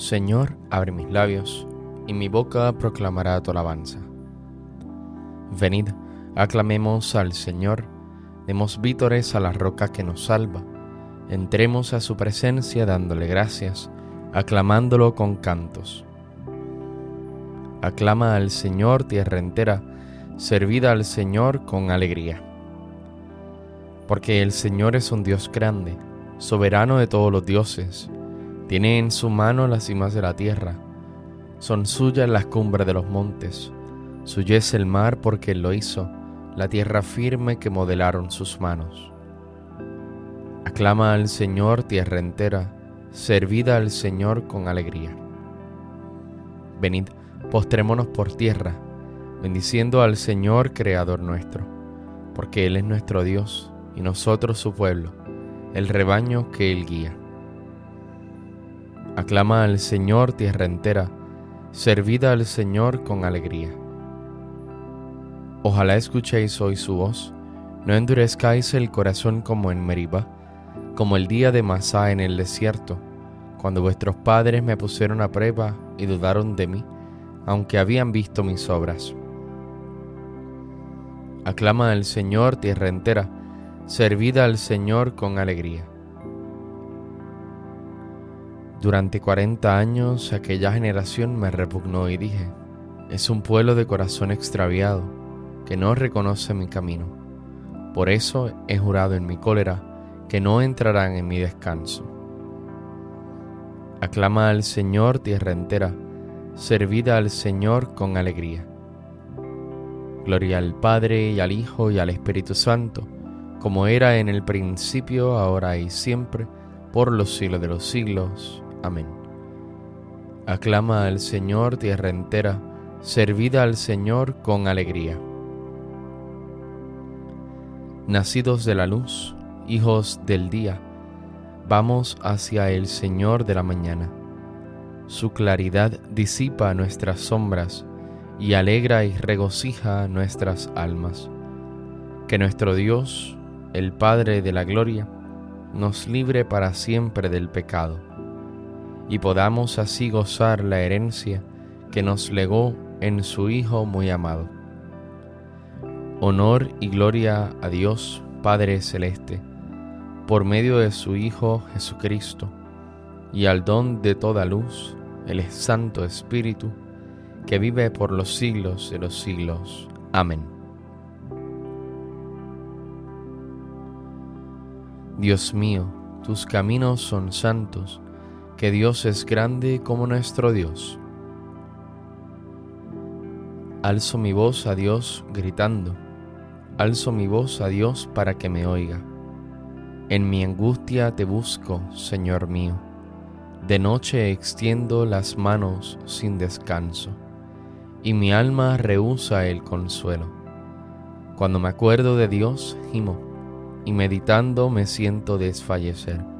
Señor, abre mis labios, y mi boca proclamará tu alabanza. Venid, aclamemos al Señor, demos vítores a la roca que nos salva, entremos a su presencia dándole gracias, aclamándolo con cantos. Aclama al Señor tierra entera, servida al Señor con alegría. Porque el Señor es un Dios grande, soberano de todos los dioses, tiene en su mano las cimas de la tierra, son suyas las cumbres de los montes, suyo es el mar porque él lo hizo, la tierra firme que modelaron sus manos. Aclama al Señor tierra entera, servida al Señor con alegría. Venid, postrémonos por tierra, bendiciendo al Señor Creador nuestro, porque Él es nuestro Dios y nosotros su pueblo, el rebaño que Él guía. Aclama al Señor tierra entera, servida al Señor con alegría. Ojalá escuchéis hoy su voz, no endurezcáis el corazón como en Meribá, como el día de Masá en el desierto, cuando vuestros padres me pusieron a prueba y dudaron de mí, aunque habían visto mis obras. Aclama al Señor tierra entera, servida al Señor con alegría. Durante cuarenta años aquella generación me repugnó y dije, es un pueblo de corazón extraviado, que no reconoce mi camino. Por eso he jurado en mi cólera que no entrarán en mi descanso. Aclama al Señor tierra entera, servida al Señor con alegría. Gloria al Padre y al Hijo y al Espíritu Santo, como era en el principio, ahora y siempre, por los siglos de los siglos. Amén. Aclama al Señor tierra entera, servida al Señor con alegría. Nacidos de la luz, hijos del día, vamos hacia el Señor de la mañana. Su claridad disipa nuestras sombras y alegra y regocija nuestras almas. Que nuestro Dios, el Padre de la Gloria, nos libre para siempre del pecado y podamos así gozar la herencia que nos legó en su Hijo muy amado. Honor y gloria a Dios Padre Celeste, por medio de su Hijo Jesucristo, y al don de toda luz, el Santo Espíritu, que vive por los siglos de los siglos. Amén. Dios mío, tus caminos son santos, que Dios es grande como nuestro Dios. Alzo mi voz a Dios gritando, alzo mi voz a Dios para que me oiga. En mi angustia te busco, Señor mío. De noche extiendo las manos sin descanso, y mi alma rehúsa el consuelo. Cuando me acuerdo de Dios, gimo, y meditando me siento desfallecer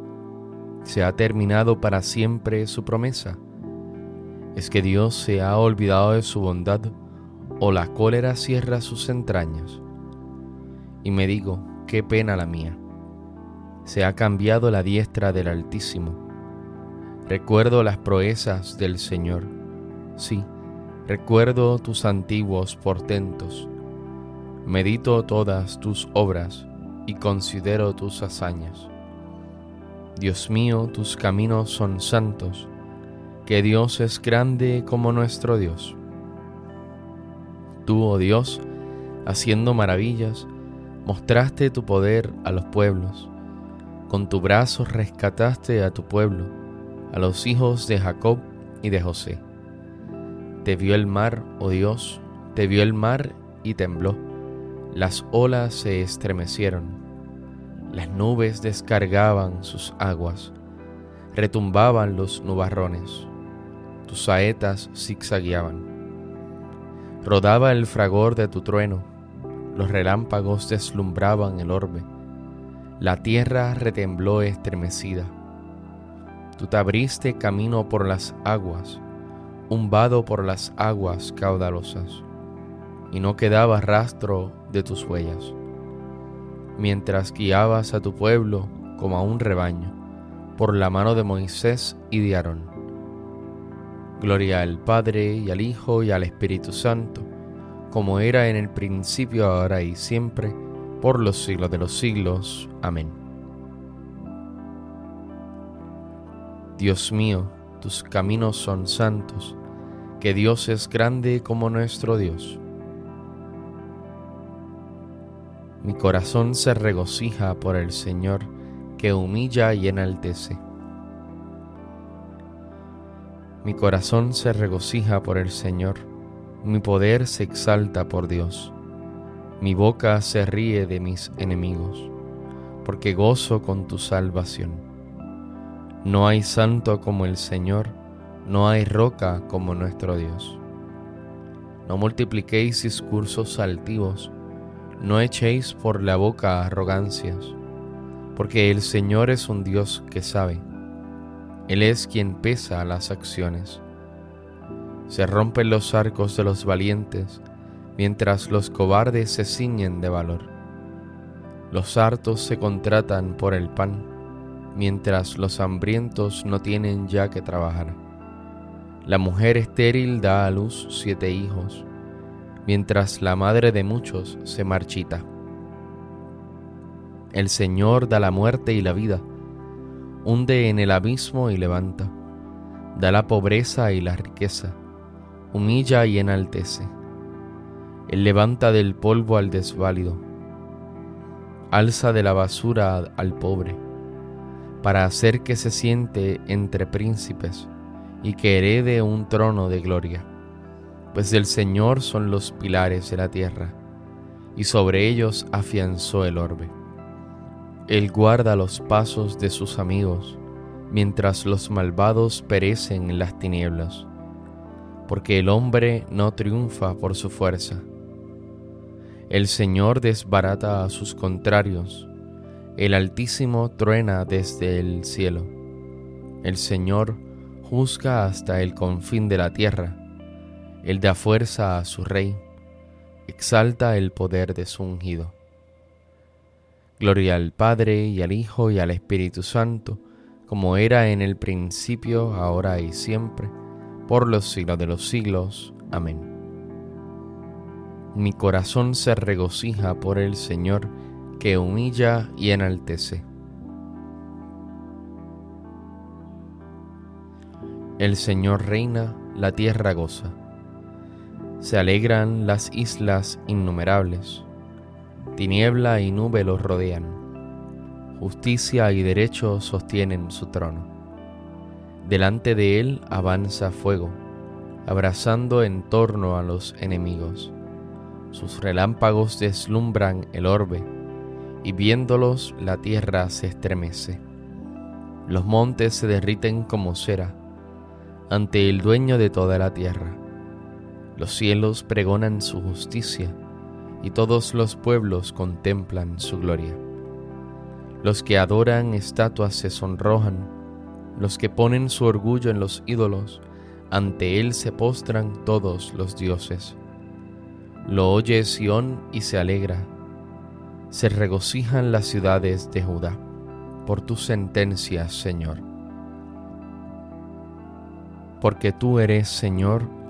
¿Se ha terminado para siempre su promesa? ¿Es que Dios se ha olvidado de su bondad o la cólera cierra sus entrañas? Y me digo, qué pena la mía. Se ha cambiado la diestra del Altísimo. Recuerdo las proezas del Señor. Sí, recuerdo tus antiguos portentos. Medito todas tus obras y considero tus hazañas. Dios mío, tus caminos son santos, que Dios es grande como nuestro Dios. Tú, oh Dios, haciendo maravillas, mostraste tu poder a los pueblos. Con tu brazo rescataste a tu pueblo, a los hijos de Jacob y de José. Te vio el mar, oh Dios, te vio el mar y tembló. Las olas se estremecieron. Las nubes descargaban sus aguas. Retumbaban los nubarrones. Tus saetas zigzagueaban. Rodaba el fragor de tu trueno. Los relámpagos deslumbraban el orbe. La tierra retembló estremecida. Tú te abriste camino por las aguas, un vado por las aguas caudalosas, y no quedaba rastro de tus huellas, mientras guiabas a tu pueblo como a un rebaño, por la mano de Moisés y de Aarón. Gloria al Padre y al Hijo y al Espíritu Santo, como era en el principio, ahora y siempre, por los siglos de los siglos. Amén. Dios mío, tus caminos son santos, que Dios es grande como nuestro Dios. Mi corazón se regocija por el Señor, que humilla y enaltece. Mi corazón se regocija por el Señor, mi poder se exalta por Dios. Mi boca se ríe de mis enemigos, porque gozo con tu salvación. No hay santo como el Señor, no hay roca como nuestro Dios. No multipliquéis discursos altivos, no echéis por la boca arrogancias, porque el Señor es un Dios que sabe. Él es quien pesa las acciones. Se rompen los arcos de los valientes, mientras los cobardes se ciñen de valor. Los hartos se contratan por el pan mientras los hambrientos no tienen ya que trabajar. La mujer estéril da a luz siete hijos, mientras la madre de muchos se marchita. El Señor da la muerte y la vida, hunde en el abismo y levanta, da la pobreza y la riqueza, humilla y enaltece. Él levanta del polvo al desválido, alza de la basura al pobre para hacer que se siente entre príncipes y que herede un trono de gloria. Pues del Señor son los pilares de la tierra, y sobre ellos afianzó el orbe. Él guarda los pasos de sus amigos, mientras los malvados perecen en las tinieblas, porque el hombre no triunfa por su fuerza. El Señor desbarata a sus contrarios, el Altísimo truena desde el cielo. El Señor juzga hasta el confín de la tierra. Él da fuerza a su rey. Exalta el poder de su ungido. Gloria al Padre y al Hijo y al Espíritu Santo, como era en el principio, ahora y siempre, por los siglos de los siglos. Amén. Mi corazón se regocija por el Señor, que humilla y enaltece. El Señor reina, la tierra goza. Se alegran las islas innumerables. Tiniebla y nube los rodean. Justicia y derecho sostienen su trono. Delante de él avanza fuego, abrazando en torno a los enemigos. Sus relámpagos deslumbran el orbe y viéndolos la tierra se estremece. Los montes se derriten como cera ante el dueño de toda la tierra. Los cielos pregonan su justicia y todos los pueblos contemplan su gloria. Los que adoran estatuas se sonrojan, los que ponen su orgullo en los ídolos, ante él se postran todos los dioses. Lo oye Sión y se alegra se regocijan las ciudades de Judá por tus sentencias, Señor. Porque tú eres, Señor,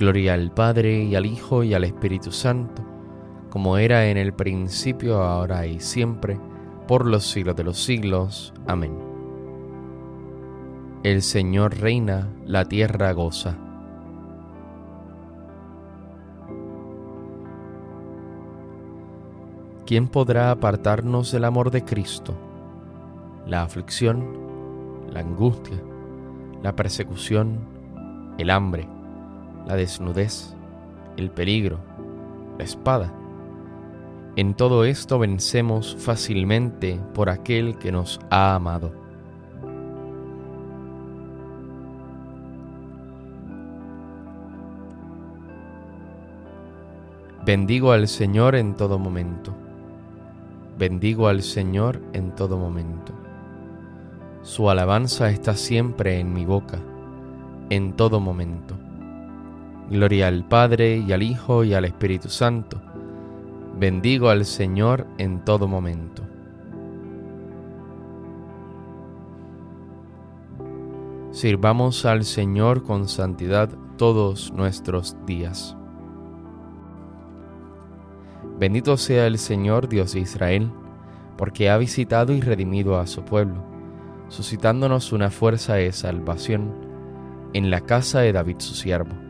Gloria al Padre y al Hijo y al Espíritu Santo, como era en el principio, ahora y siempre, por los siglos de los siglos. Amén. El Señor reina, la tierra goza. ¿quién podrá apartarnos del amor de Cristo? La aflicción, la angustia, la persecución, el hambre, la desnudez, el peligro, la espada. En todo esto vencemos fácilmente por aquel que nos ha amado. Bendigo al Señor en todo momento Bendigo al Señor en todo momento. Su alabanza está siempre en mi boca, en todo momento. Gloria al Padre y al Hijo y al Espíritu Santo. Bendigo al Señor en todo momento. Sirvamos al Señor con santidad todos nuestros días. Bendito sea el Señor Dios de Israel, porque ha visitado y redimido a su pueblo, suscitándonos una fuerza de salvación en la casa de David su siervo,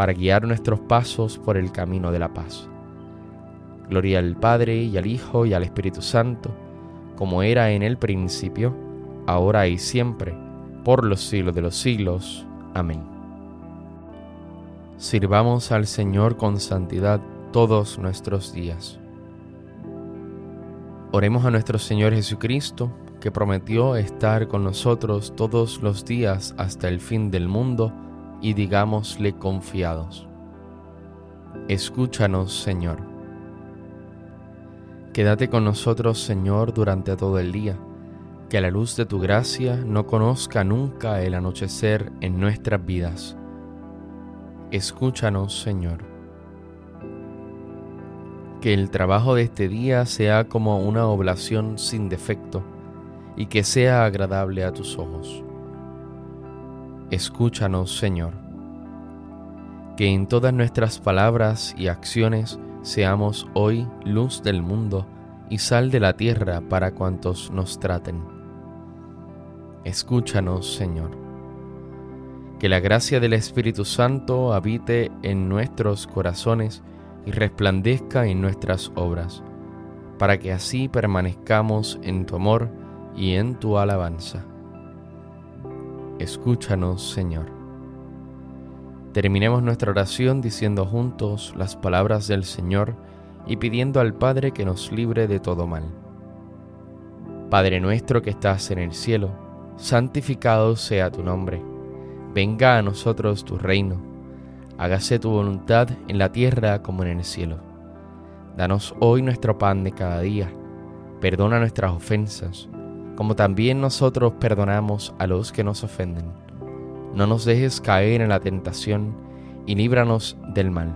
para guiar nuestros pasos por el camino de la paz. Gloria al Padre y al Hijo y al Espíritu Santo, como era en el principio, ahora y siempre, por los siglos de los siglos. Amén. Sirvamos al Señor con santidad todos nuestros días. Oremos a nuestro Señor Jesucristo, que prometió estar con nosotros todos los días hasta el fin del mundo, y digámosle confiados. Escúchanos, Señor. Quédate con nosotros, Señor, durante todo el día, que la luz de tu gracia no conozca nunca el anochecer en nuestras vidas Escúchanos, Señor. Que el trabajo de este día sea como una oblación sin defecto y que sea agradable a tus ojos. Escúchanos, Señor. Que en todas nuestras palabras y acciones seamos hoy luz del mundo y sal de la tierra para cuantos nos traten. Escúchanos, Señor. Que la gracia del Espíritu Santo habite en nuestros corazones y resplandezca en nuestras obras, para que así permanezcamos en tu amor y en tu alabanza. Escúchanos, Señor. Terminemos nuestra oración diciendo juntos las palabras del Señor y pidiendo al Padre que nos libre de todo mal. Padre nuestro que estás en el cielo, santificado sea tu nombre venga a nosotros tu reino, hágase tu voluntad en la tierra como en el cielo. Danos hoy nuestro pan de cada día, perdona nuestras ofensas, como también nosotros perdonamos a los que nos ofenden. No nos dejes caer en la tentación y líbranos del mal.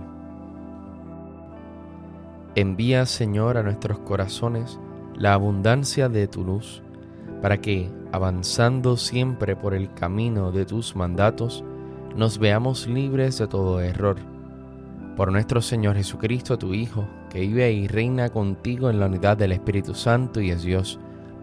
Envía, Señor, a nuestros corazones la abundancia de tu luz, para que, avanzando siempre por el camino de tus mandatos, nos veamos libres de todo error. Por nuestro Señor Jesucristo, tu Hijo, que vive y reina contigo en la unidad del Espíritu Santo y es Dios,